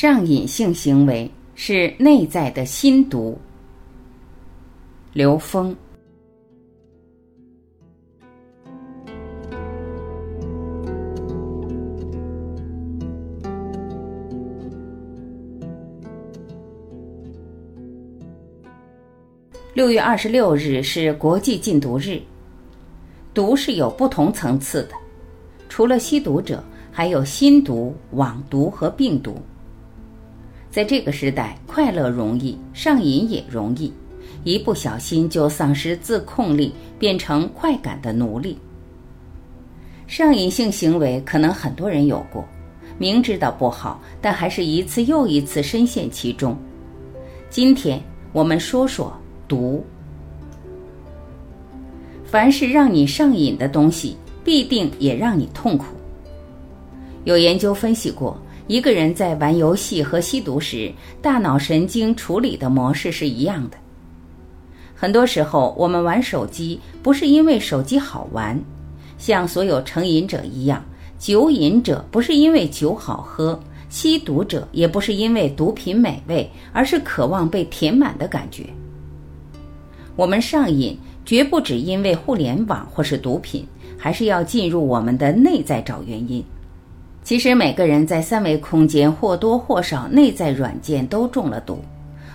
上瘾性行为是内在的心毒。刘峰。六月二十六日是国际禁毒日。毒是有不同层次的，除了吸毒者，还有心毒、网毒和病毒。在这个时代，快乐容易，上瘾也容易，一不小心就丧失自控力，变成快感的奴隶。上瘾性行为可能很多人有过，明知道不好，但还是一次又一次深陷其中。今天我们说说。毒，凡是让你上瘾的东西，必定也让你痛苦。有研究分析过，一个人在玩游戏和吸毒时，大脑神经处理的模式是一样的。很多时候，我们玩手机不是因为手机好玩，像所有成瘾者一样，酒瘾者不是因为酒好喝，吸毒者也不是因为毒品美味，而是渴望被填满的感觉。我们上瘾绝不只因为互联网或是毒品，还是要进入我们的内在找原因。其实每个人在三维空间或多或少内在软件都中了毒。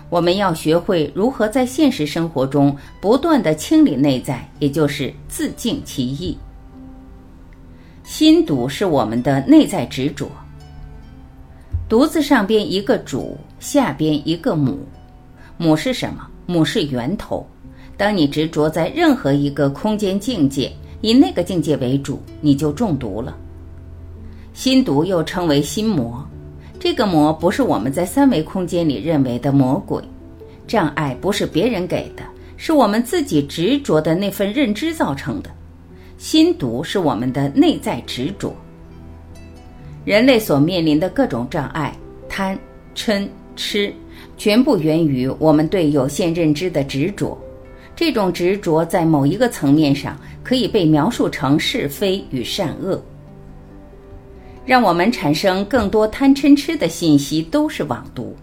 我们要学会如何在现实生活中不断的清理内在，也就是自净其意。心毒是我们的内在执着。毒字上边一个主，下边一个母。母是什么？母是源头。当你执着在任何一个空间境界，以那个境界为主，你就中毒了。心毒又称为心魔，这个魔不是我们在三维空间里认为的魔鬼，障碍不是别人给的，是我们自己执着的那份认知造成的。心毒是我们的内在执着。人类所面临的各种障碍，贪、嗔、痴，全部源于我们对有限认知的执着。这种执着在某一个层面上可以被描述成是非与善恶，让我们产生更多贪嗔痴的信息都是网毒。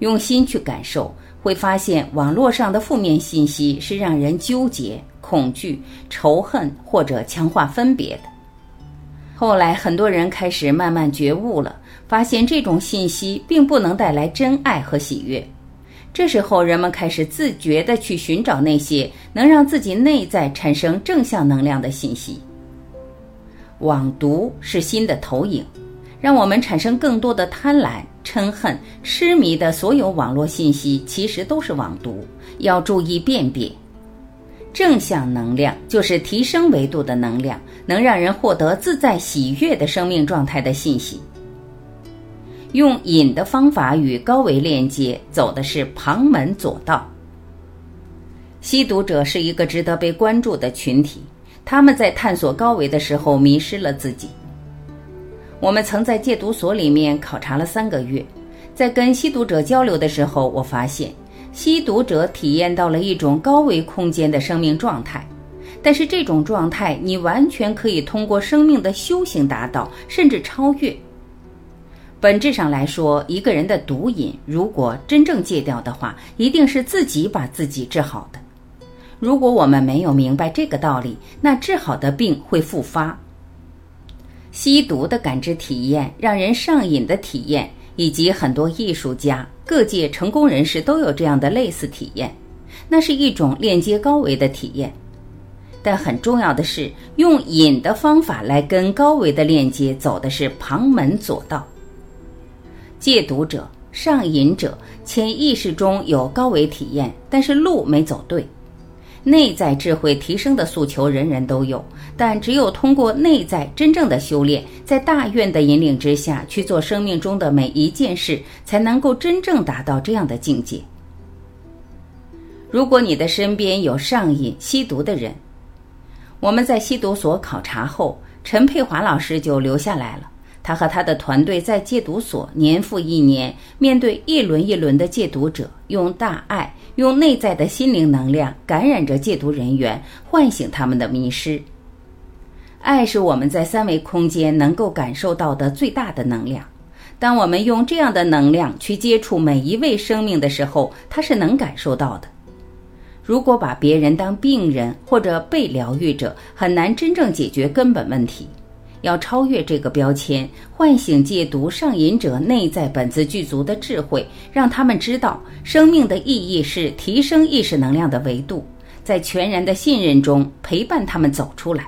用心去感受，会发现网络上的负面信息是让人纠结、恐惧、仇恨或者强化分别的。后来很多人开始慢慢觉悟了，发现这种信息并不能带来真爱和喜悦。这时候，人们开始自觉地去寻找那些能让自己内在产生正向能量的信息。网毒是心的投影，让我们产生更多的贪婪、嗔恨、痴迷的所有网络信息，其实都是网毒，要注意辨别。正向能量就是提升维度的能量，能让人获得自在喜悦的生命状态的信息。用引的方法与高维链接，走的是旁门左道。吸毒者是一个值得被关注的群体，他们在探索高维的时候迷失了自己。我们曾在戒毒所里面考察了三个月，在跟吸毒者交流的时候，我发现吸毒者体验到了一种高维空间的生命状态，但是这种状态你完全可以通过生命的修行达到，甚至超越。本质上来说，一个人的毒瘾如果真正戒掉的话，一定是自己把自己治好的。如果我们没有明白这个道理，那治好的病会复发。吸毒的感知体验、让人上瘾的体验，以及很多艺术家、各界成功人士都有这样的类似体验，那是一种链接高维的体验。但很重要的是，用瘾的方法来跟高维的链接，走的是旁门左道。戒毒者、上瘾者，潜意识中有高维体验，但是路没走对。内在智慧提升的诉求人人都有，但只有通过内在真正的修炼，在大愿的引领之下去做生命中的每一件事，才能够真正达到这样的境界。如果你的身边有上瘾、吸毒的人，我们在吸毒所考察后，陈佩华老师就留下来了。他和他的团队在戒毒所年复一年，面对一轮一轮的戒毒者，用大爱，用内在的心灵能量感染着戒毒人员，唤醒他们的迷失。爱是我们在三维空间能够感受到的最大的能量。当我们用这样的能量去接触每一位生命的时候，他是能感受到的。如果把别人当病人或者被疗愈者，很难真正解决根本问题。要超越这个标签，唤醒戒毒上瘾者内在本自具足的智慧，让他们知道生命的意义是提升意识能量的维度，在全然的信任中陪伴他们走出来。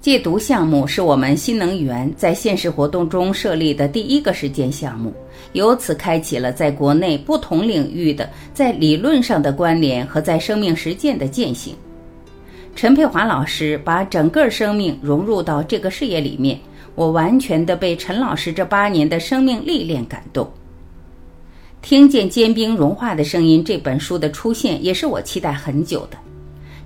戒毒项目是我们新能源在现实活动中设立的第一个实践项目，由此开启了在国内不同领域的在理论上的关联和在生命实践的践行。陈佩华老师把整个生命融入到这个事业里面，我完全的被陈老师这八年的生命历练感动。听见坚冰融化的声音这本书的出现，也是我期待很久的。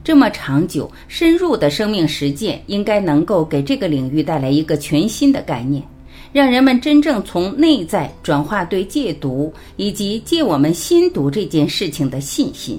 这么长久、深入的生命实践，应该能够给这个领域带来一个全新的概念，让人们真正从内在转化对戒毒以及戒我们心毒这件事情的信心。